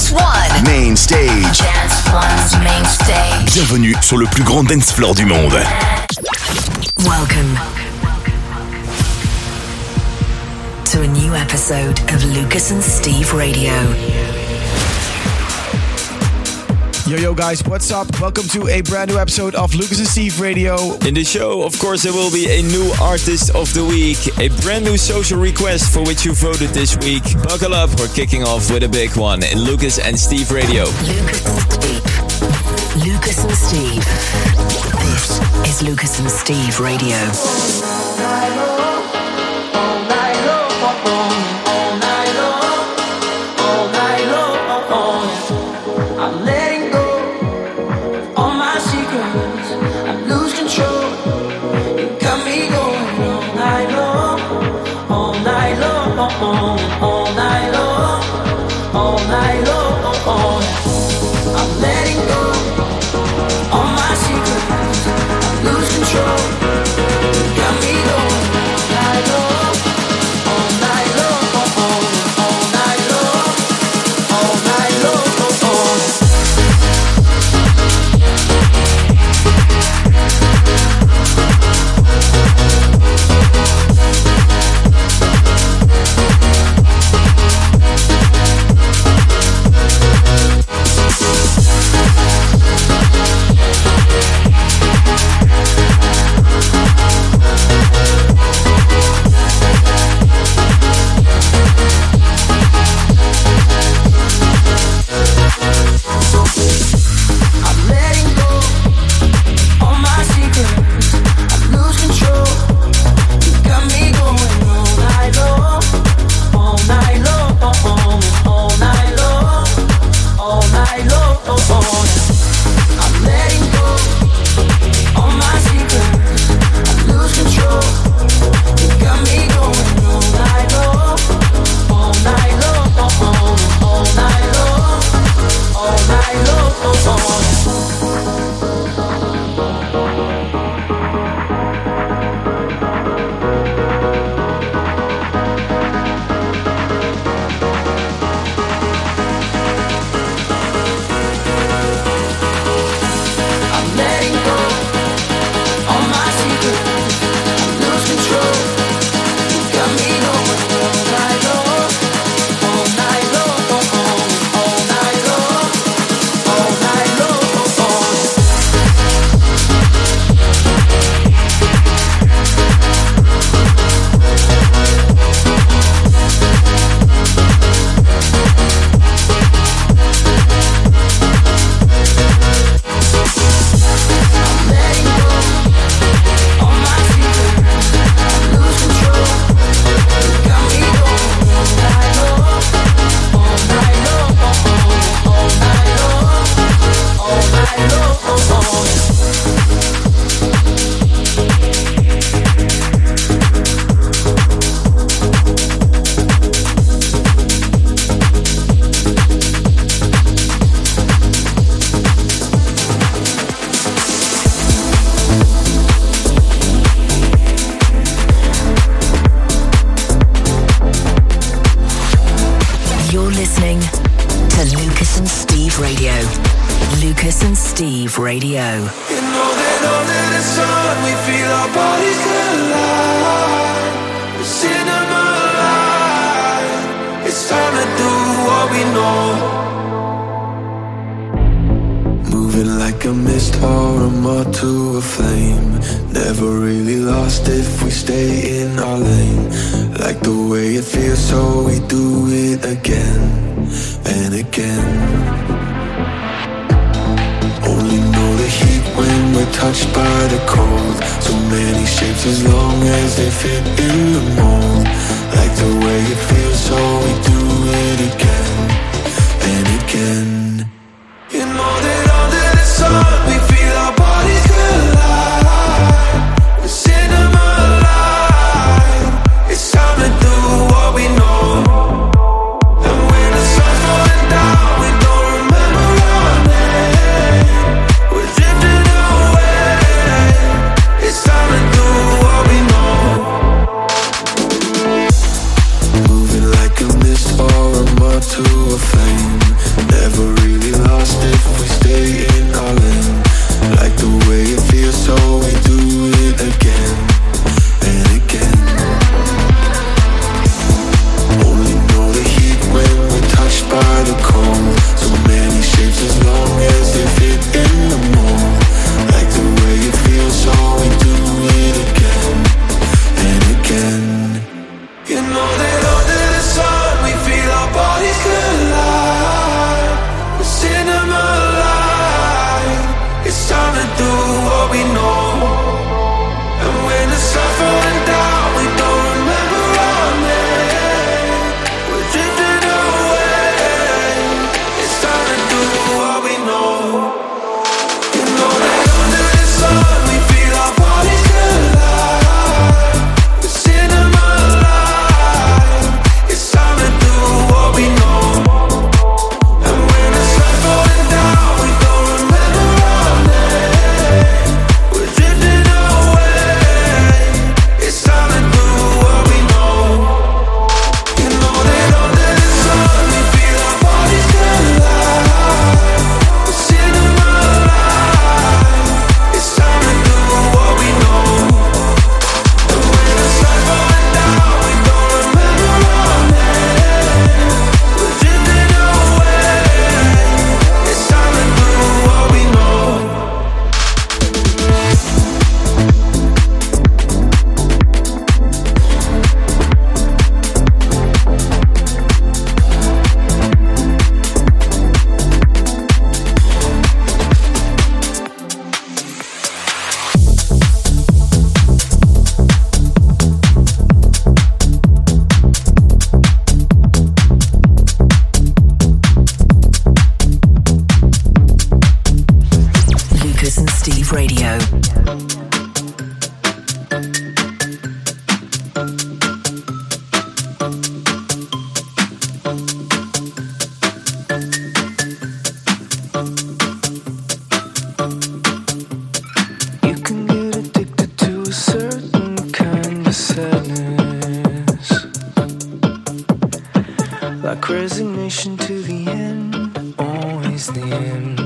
Dance One. Main stage. Dance One's main stage. Bienvenue sur le plus grand dance floor du monde. Welcome to a new episode of Lucas and Steve Radio. Yo, yo, guys, what's up? Welcome to a brand new episode of Lucas and Steve Radio. In the show, of course, there will be a new artist of the week, a brand new social request for which you voted this week. Buckle up, we're kicking off with a big one in Lucas and Steve Radio. Lucas and Steve. Lucas and Steve. This is Lucas and Steve Radio. And Steve Radio. Lucas and Steve Radio. You know that we feel our bodies. The cinema. It's time to do what we know. A mist or a moth to a flame. Never really lost if we stay in our lane. Like the way it feels, so we do it again and again. Only know the heat when we're touched by the cold. So many shapes as long as they fit in the mold. Like the way it feels, so we do it again and again. Always the end.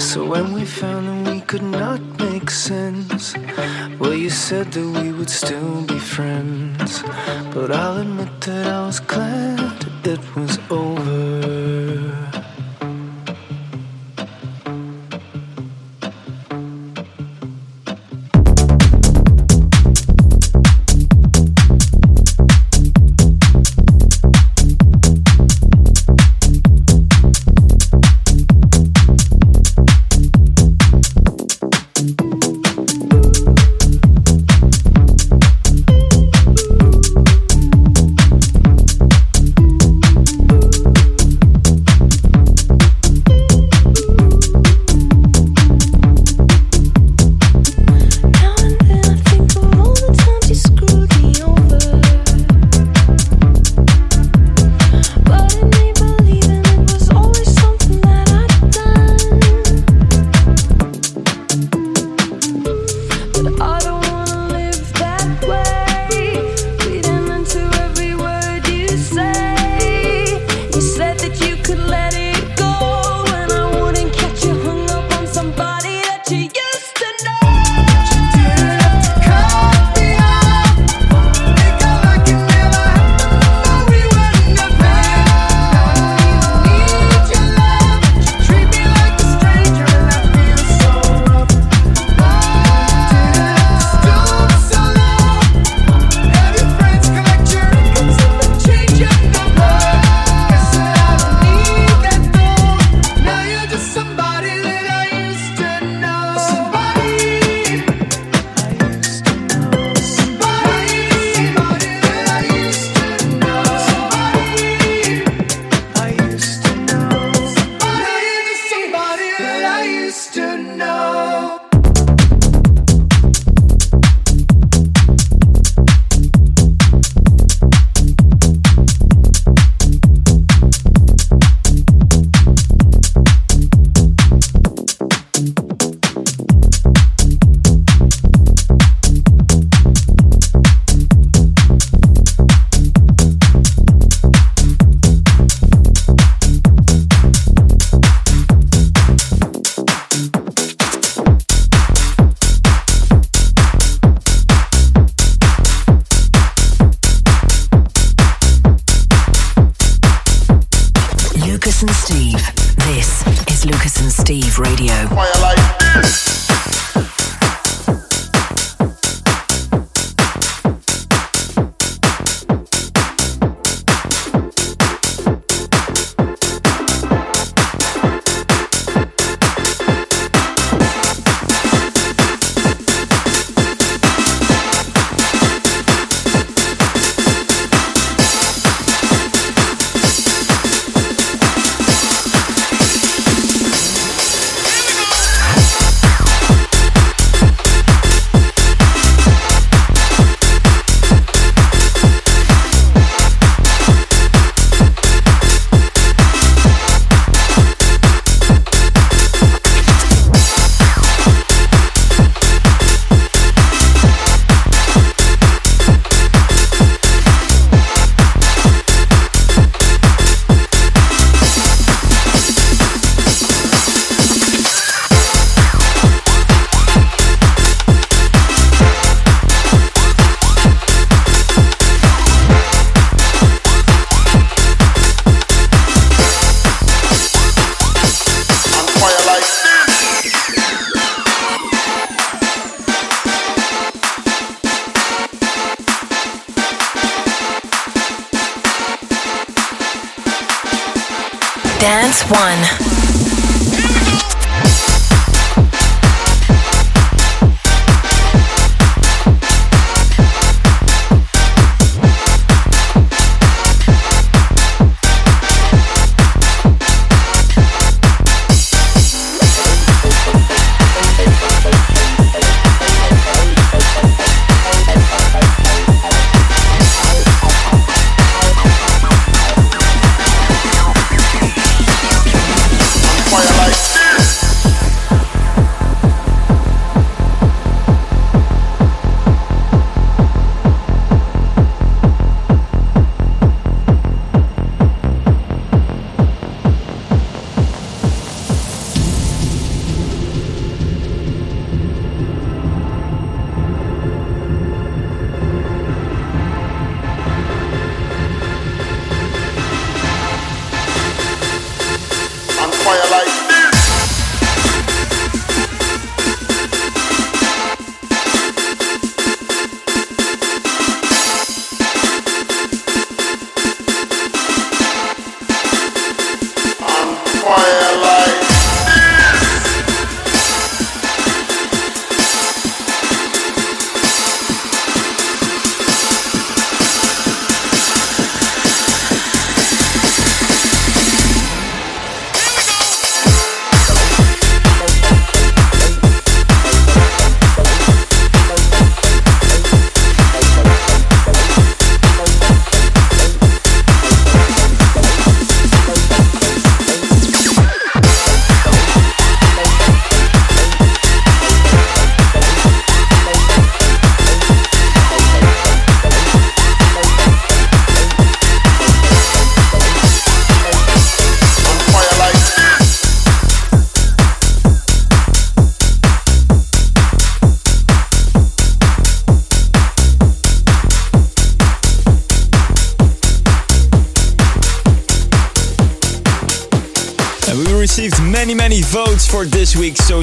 So when we found that we could not make sense, well, you said that we would still be friends. But I'll admit that I was glad it was over.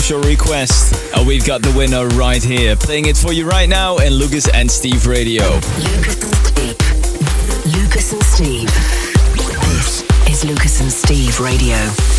Social request. And we've got the winner right here, playing it for you right now in Lucas and Steve Radio. Lucas and Steve. Lucas and Steve. This is Lucas and Steve Radio.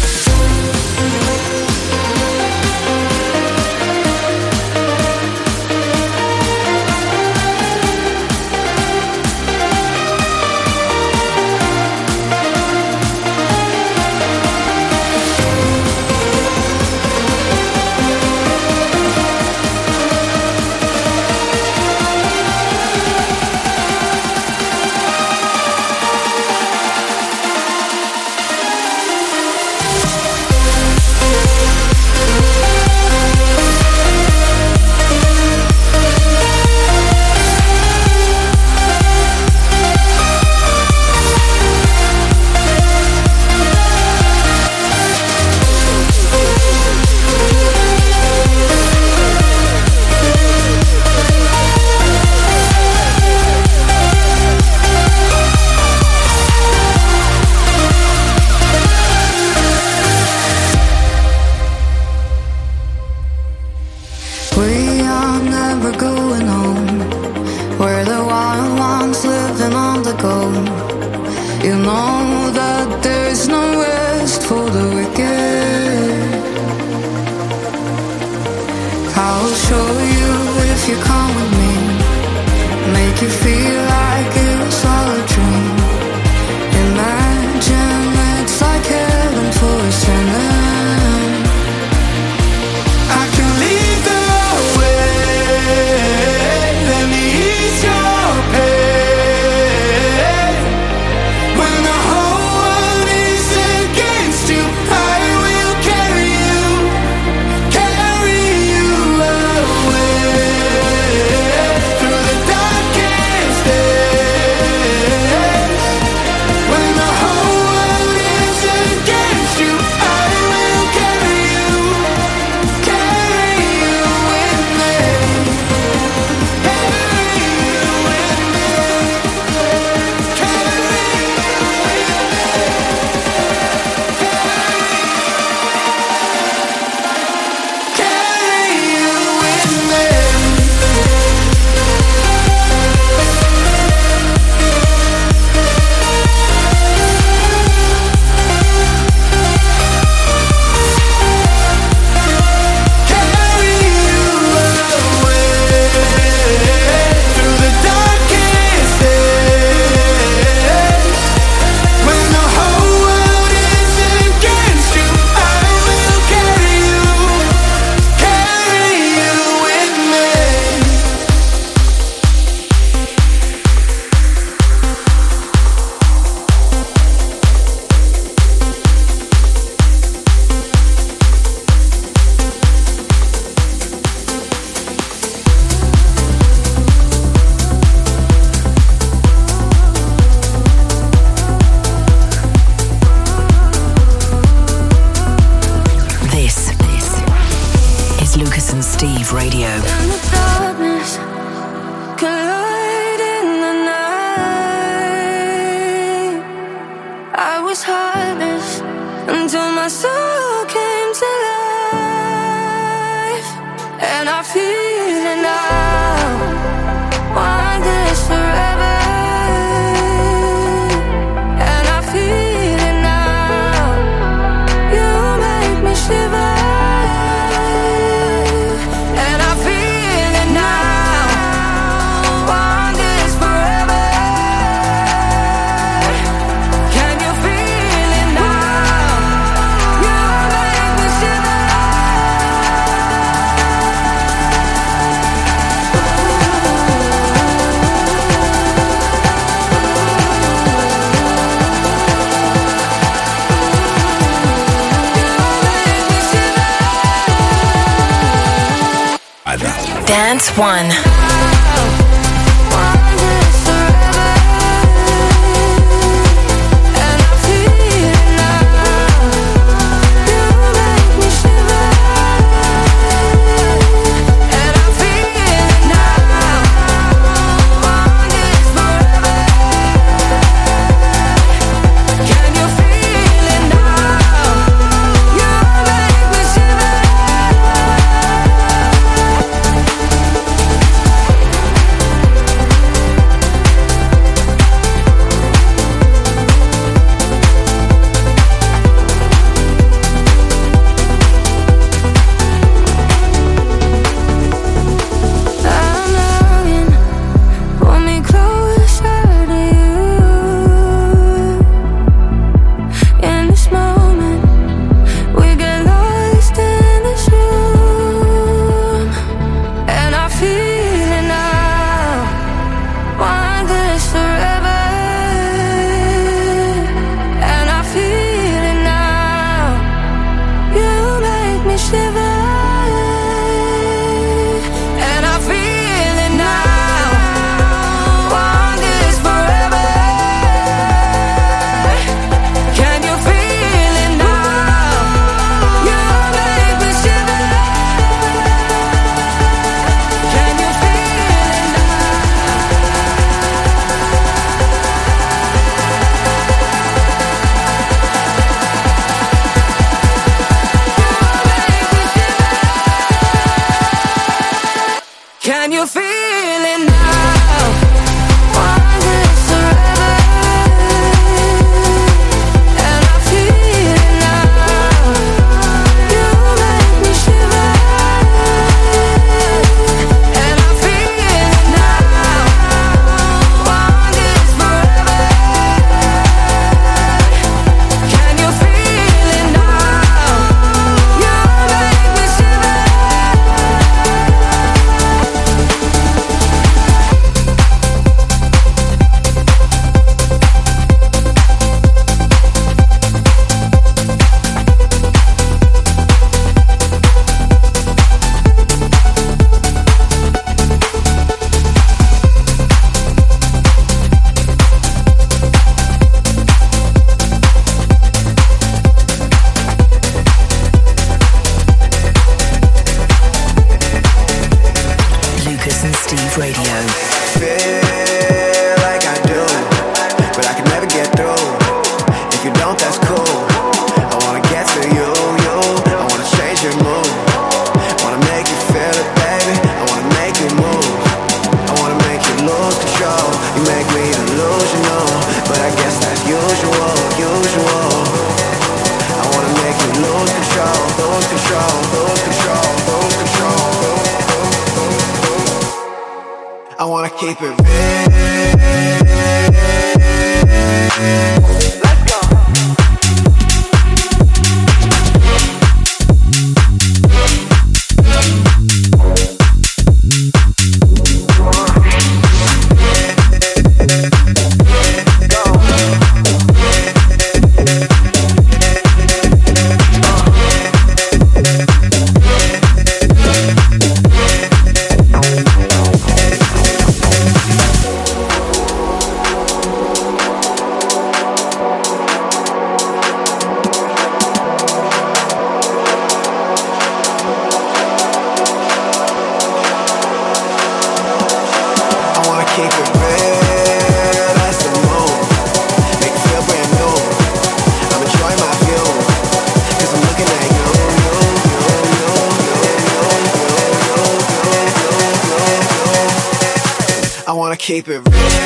Keep it real.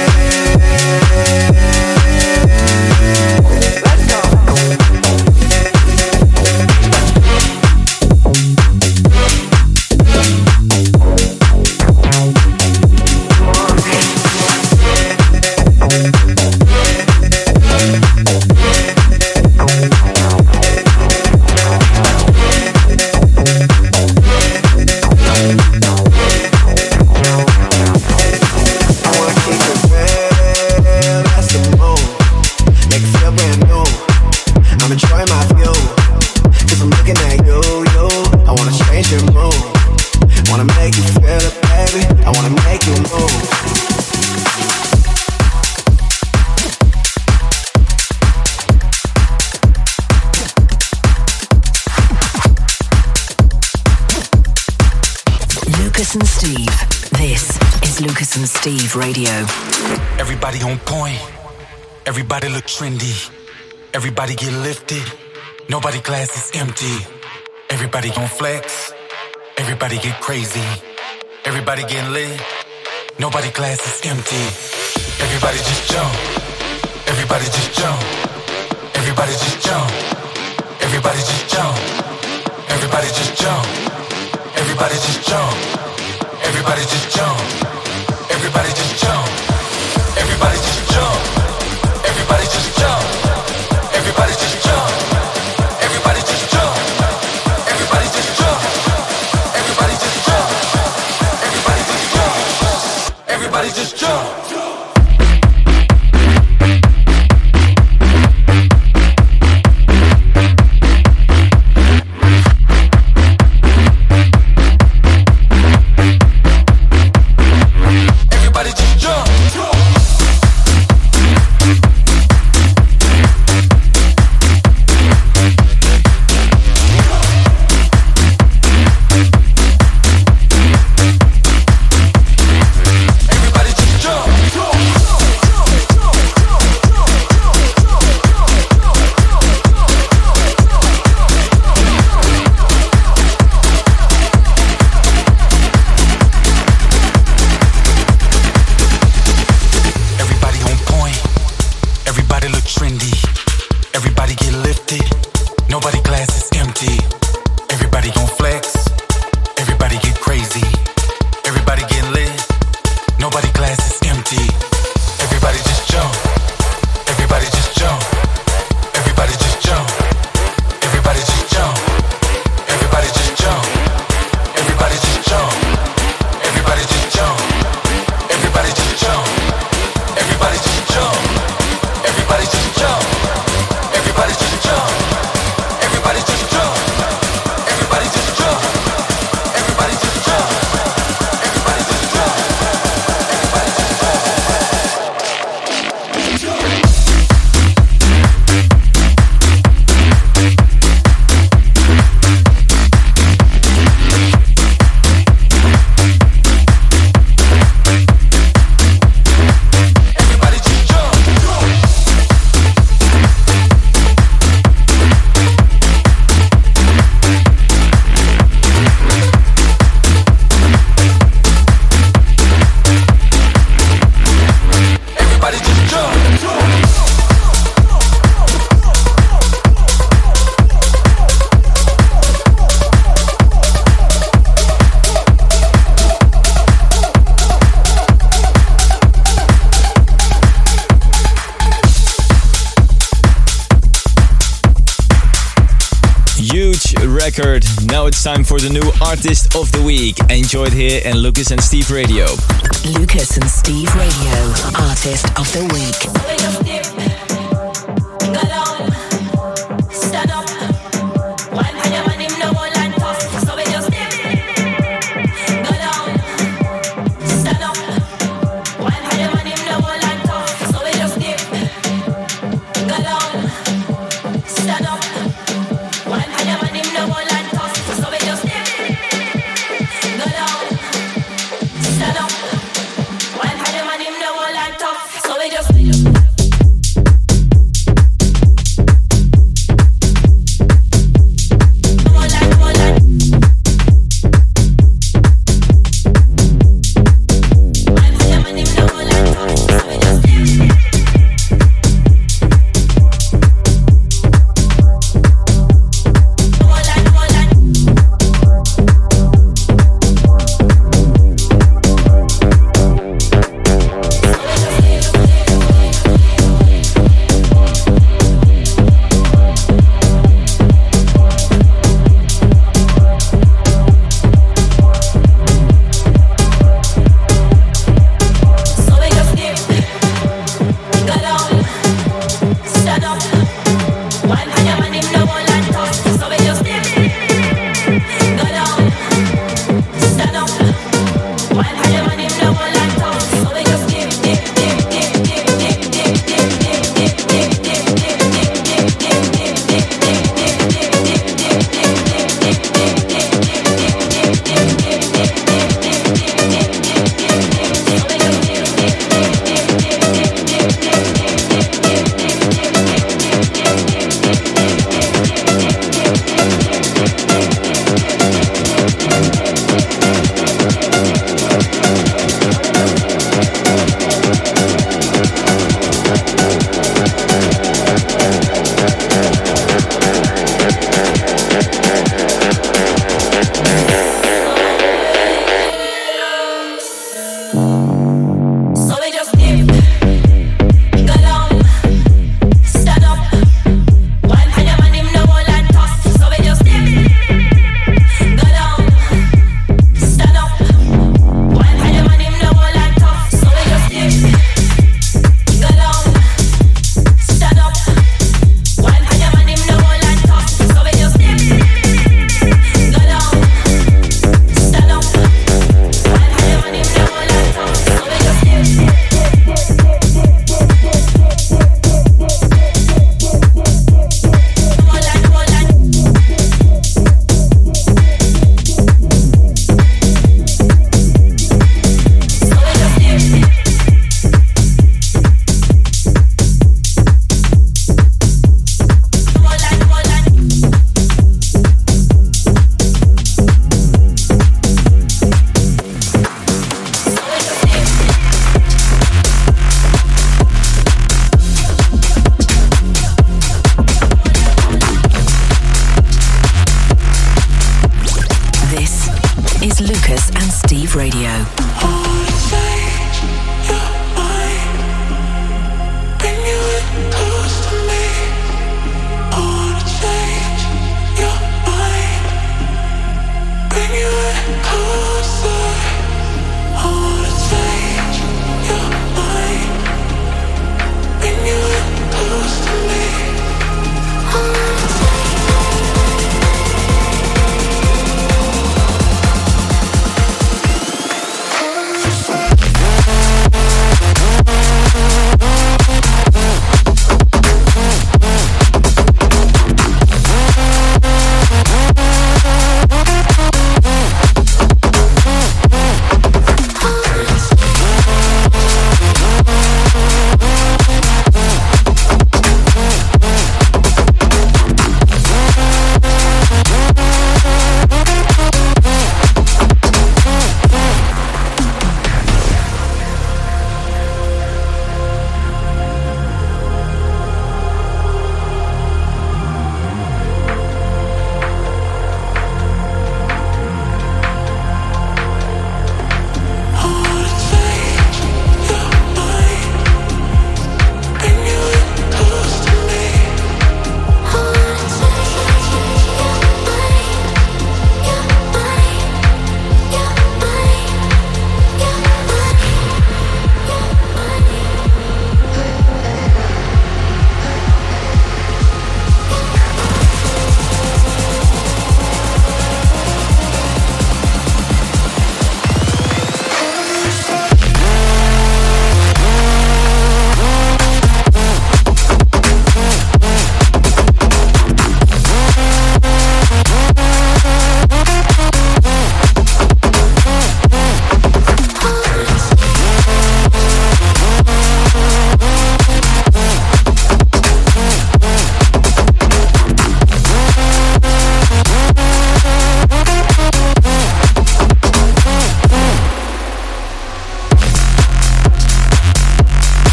Trendy. Everybody get lifted. Nobody glass is empty. Everybody gon' flex. Everybody get crazy. Everybody get lit. Nobody glass is empty. Everybody just jump. Everybody just jump. Everybody just jump. Everybody just jump. Everybody just jump. Everybody just jump. Everybody just jump. Everybody just jump. It's time for the new Artist of the Week. Enjoyed here in Lucas and Steve Radio. Lucas and Steve Radio, Artist of the Week.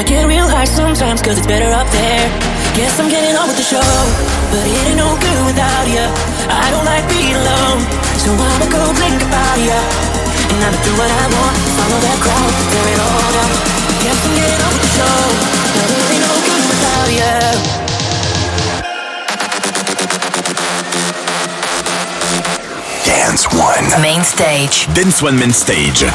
I get real high sometimes cause it's better up there Guess I'm getting on with the show But it ain't no good without ya I don't like being alone So I'ma go blink about ya And I'ma do what I want Follow that crowd, tear it all down Guess I'm getting on with the show But it ain't no good without ya Dance One. Main stage. Dance One Main Stage.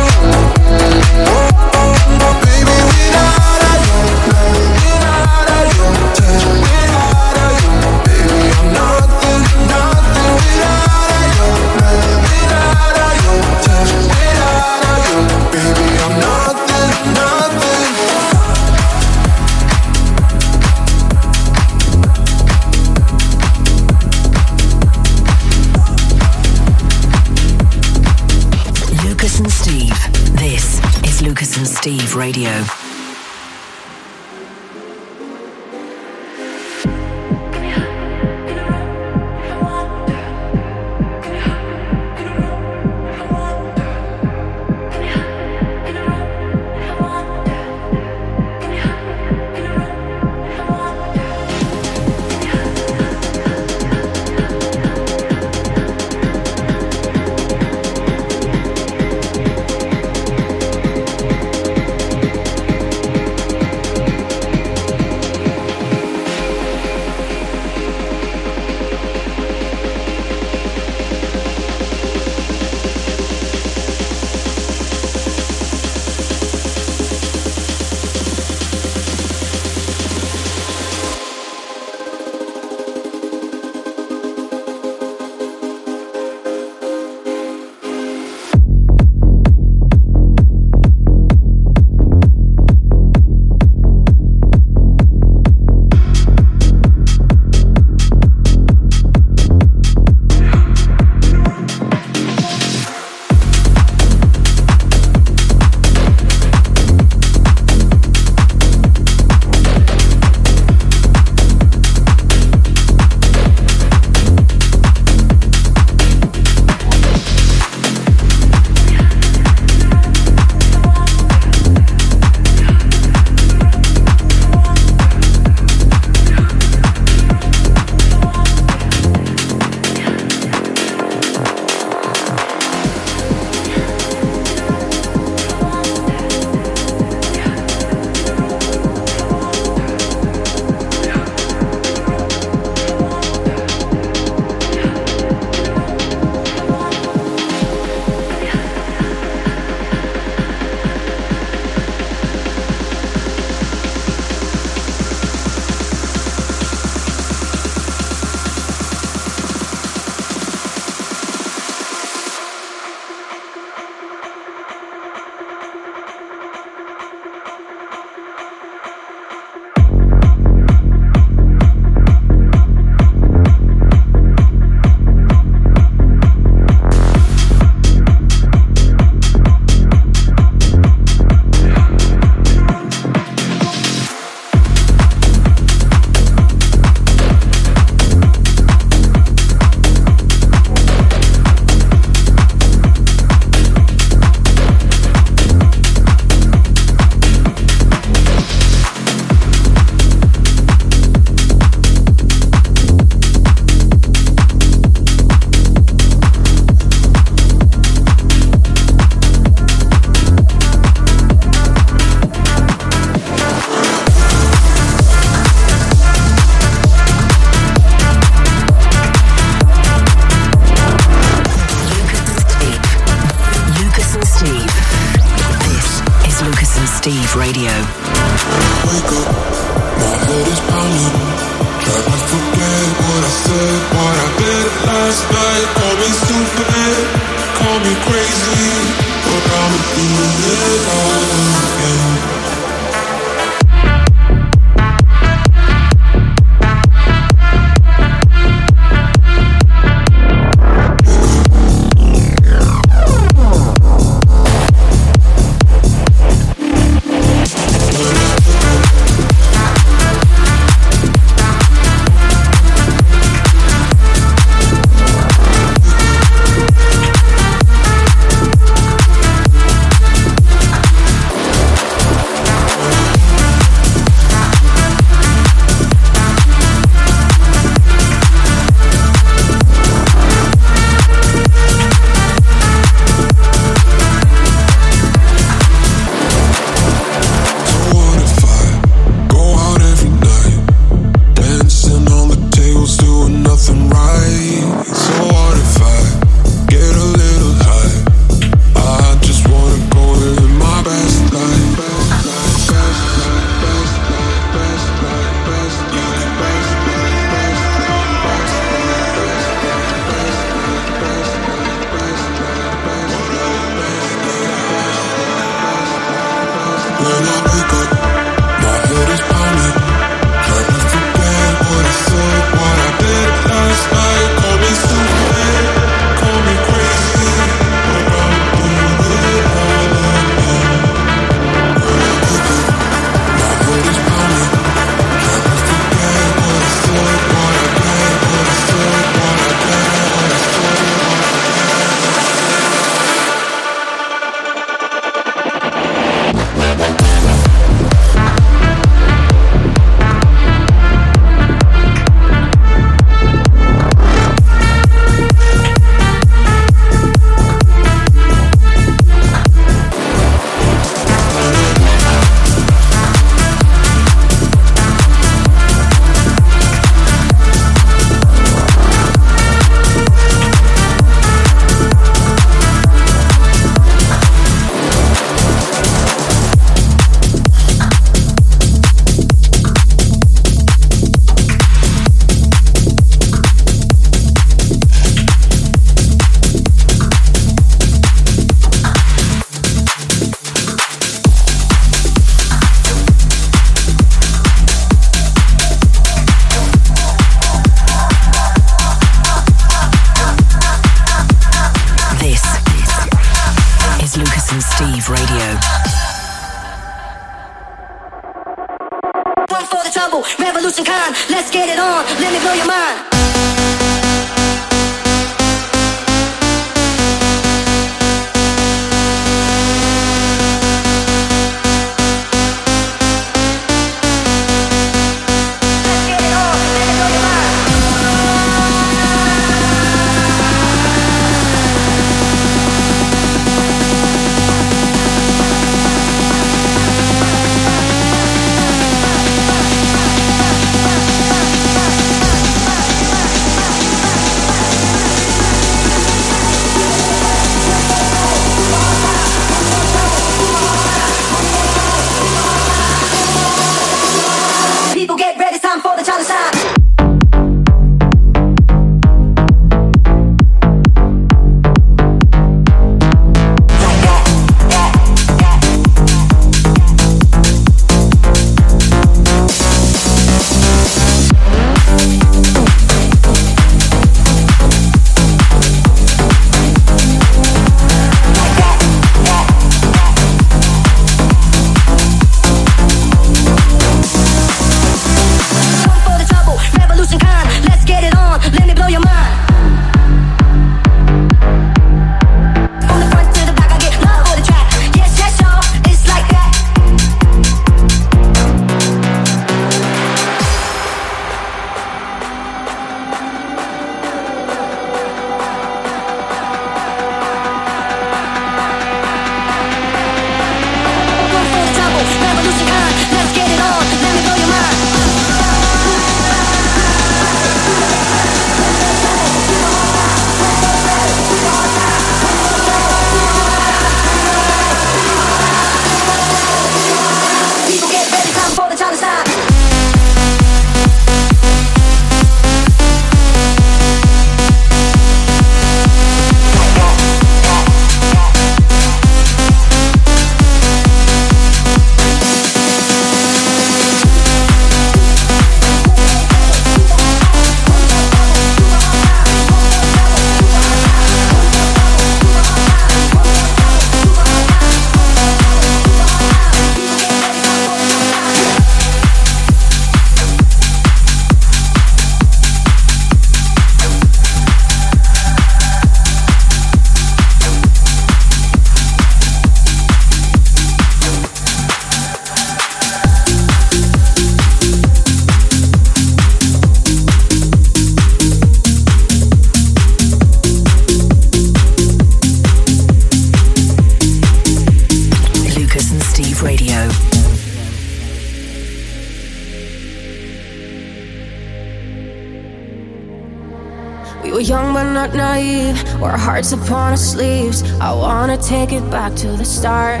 Once upon our sleeves. I wanna take it back to the start.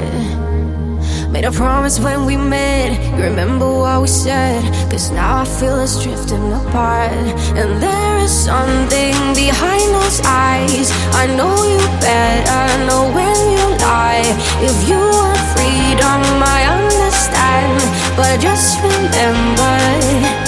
Made a promise when we met, you remember what we said. Cause now I feel us drifting apart. And there is something behind those eyes. I know you better, know when you lie. If you want freedom, I understand. But just remember.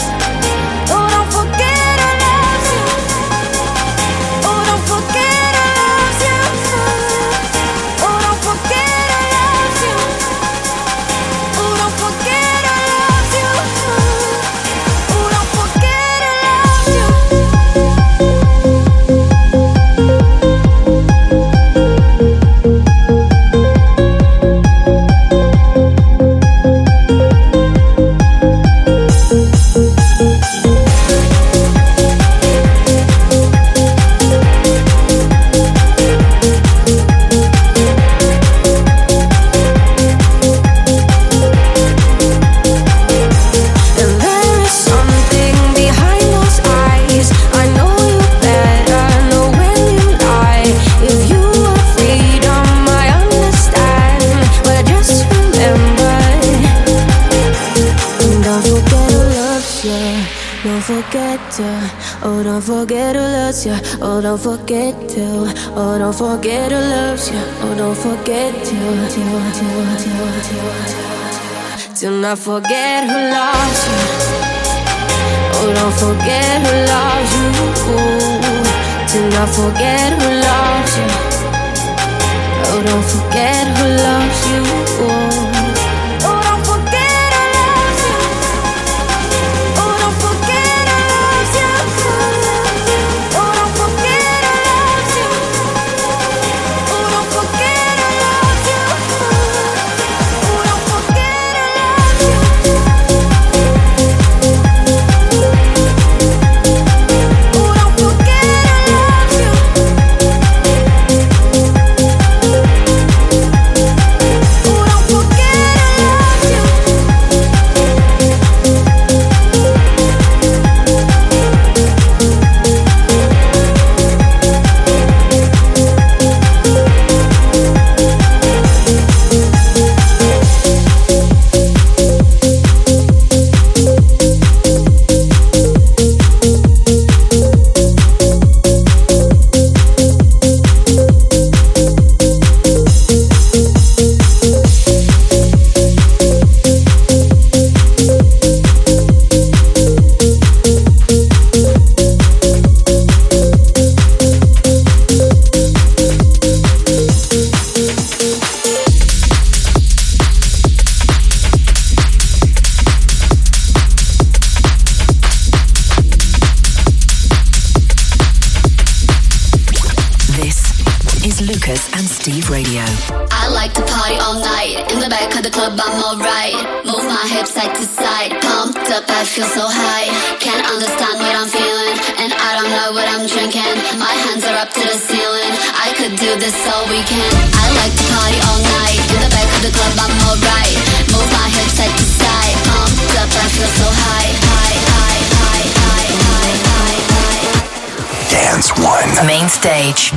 not forget who loves you. Oh, don't forget who loves you. Do not forget who loves you. Oh, don't forget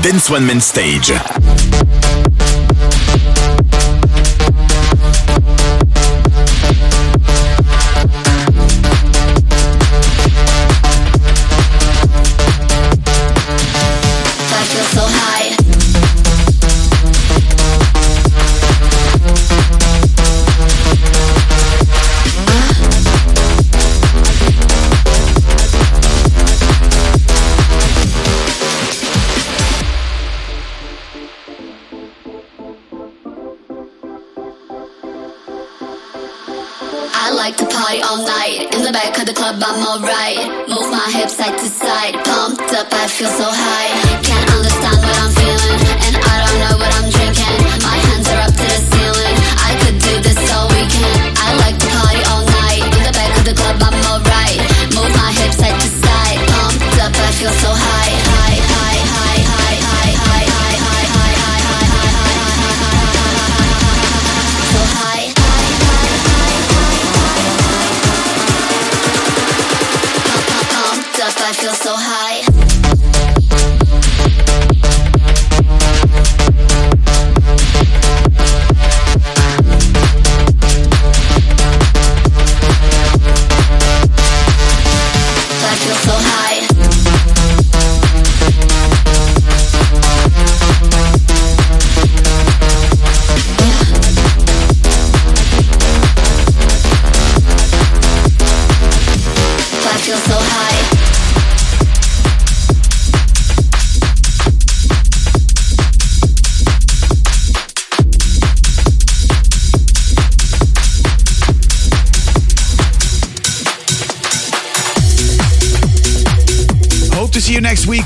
Dance One Main Stage. Feel so high. Can't understand what I'm feeling. And I don't know what I'm drinking. My hands are up to the ceiling. I could do this all weekend. I like to party all night. In the back of the club, I'm alright. Move my hips side to side. Pumped up, I feel so high.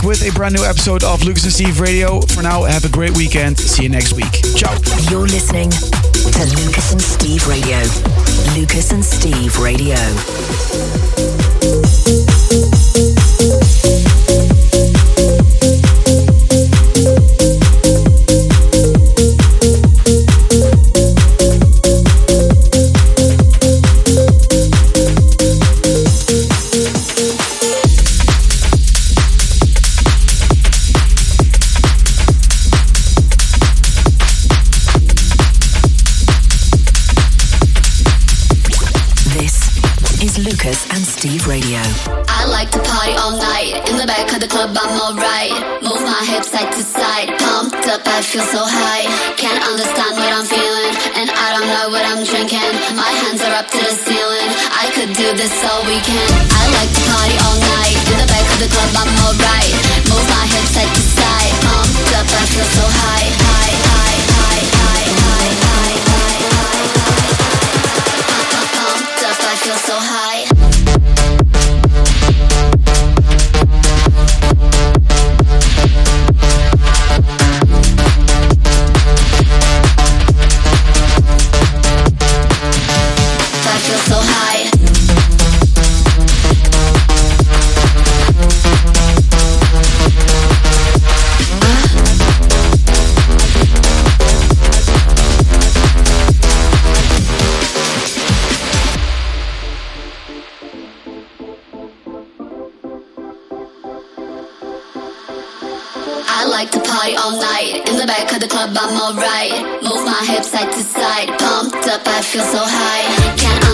With a brand new episode of Lucas and Steve Radio. For now, have a great weekend. See you next week. Ciao. You're listening to Lucas and Steve Radio. Lucas and Steve Radio. Is Lucas and Steve Radio. I like to party all night. In the back of the club, I'm alright. Move my hips side to side. Pumped up, I feel so high. Can't understand what I'm feeling. And I don't know what I'm drinking. My hands are up to the ceiling. I could do this all weekend. I like to party all night. In the back of the club, I'm alright. Move my hips side to side. Pumped up, I feel so high. High, high, high, high, high, high, I'm alright. Move my hips side to side. Pumped up, I feel so high. Can't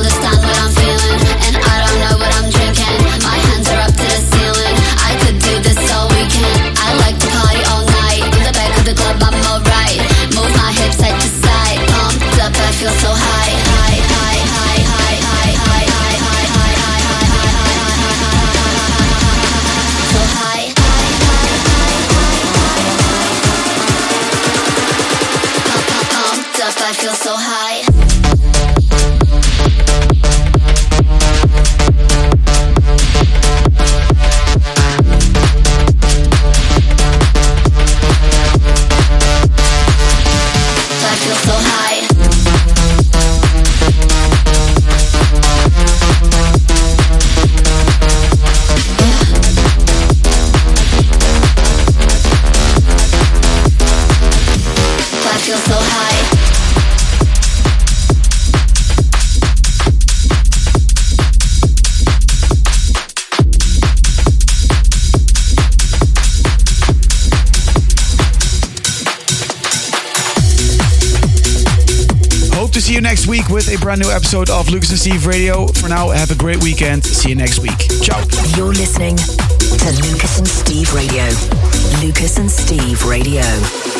week with a brand new episode of Lucas and Steve Radio. For now, have a great weekend. See you next week. Ciao. You're listening to Lucas and Steve Radio. Lucas and Steve Radio.